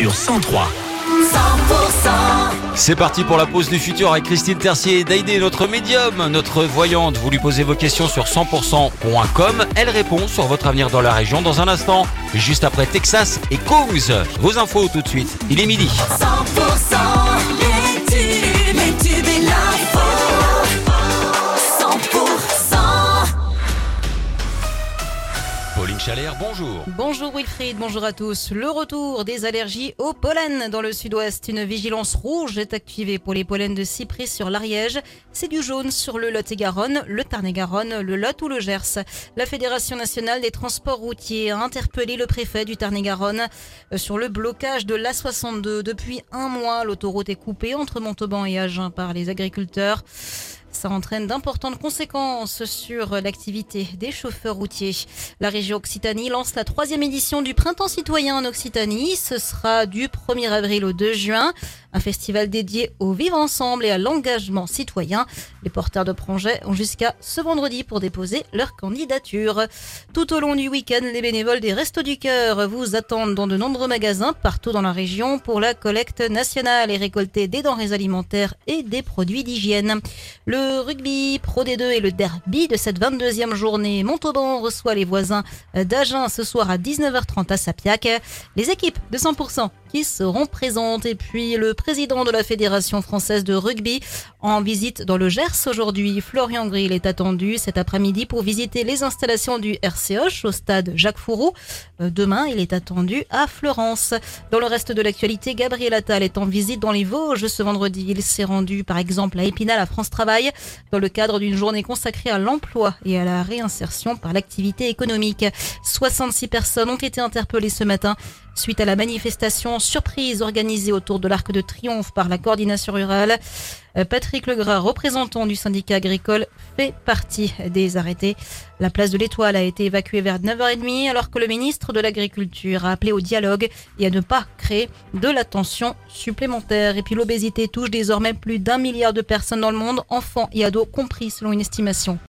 sur 103. 100% C'est parti pour la pause du futur avec Christine Tercier et Daïdé, notre médium, notre voyante. Vous lui posez vos questions sur 100%.com. Elle répond sur votre avenir dans la région dans un instant. Juste après Texas et Coogs. Vos infos tout de suite. Il est midi. 100% Bonjour. Bonjour Wilfried, bonjour à tous. Le retour des allergies au pollen dans le sud-ouest. Une vigilance rouge est activée pour les pollens de cyprès sur l'Ariège. C'est du jaune sur le Lot-et-Garonne, le Tarn-et-Garonne, le Lot ou le Gers. La Fédération nationale des transports routiers a interpellé le préfet du Tarn-et-Garonne euh, sur le blocage de l'A62. Depuis un mois, l'autoroute est coupée entre Montauban et Agen par les agriculteurs. Ça entraîne d'importantes conséquences sur l'activité des chauffeurs routiers. La région Occitanie lance la troisième édition du Printemps citoyen en Occitanie. Ce sera du 1er avril au 2 juin. Un festival dédié au vivre ensemble et à l'engagement citoyen. Les porteurs de projets ont jusqu'à ce vendredi pour déposer leur candidature. Tout au long du week-end, les bénévoles des Restos du Cœur vous attendent dans de nombreux magasins partout dans la région pour la collecte nationale et récolter des denrées alimentaires et des produits d'hygiène. Le rugby Pro D2 et le derby de cette 22e journée. Montauban reçoit les voisins d'Agen ce soir à 19h30 à Sapiac. Les équipes de 100% qui seront présentes. Et puis le président de la Fédération française de rugby en visite dans le Gers aujourd'hui. Florian Grill est attendu cet après-midi pour visiter les installations du RCH au stade Jacques Fourou. Euh, Demain, il est attendu à Florence. Dans le reste de l'actualité, Gabriel Attal est en visite dans les Vosges ce vendredi. Il s'est rendu par exemple à Épinal à France Travail dans le cadre d'une journée consacrée à l'emploi et à la réinsertion par l'activité économique. 66 personnes ont été interpellées ce matin suite à la manifestation surprise organisée autour de l'Arc de Triomphe par la coordination rurale. Euh, Patrick Legras, représentant du syndicat agricole, fait partie des arrêtés. La place de l'Étoile a été évacuée vers 9h30 alors que le ministre de l'Agriculture a appelé au dialogue et à ne pas créer de la tension supplémentaire. Et puis l'obésité touche désormais plus d'un milliard de personnes dans le monde, enfants et ados compris selon une estimation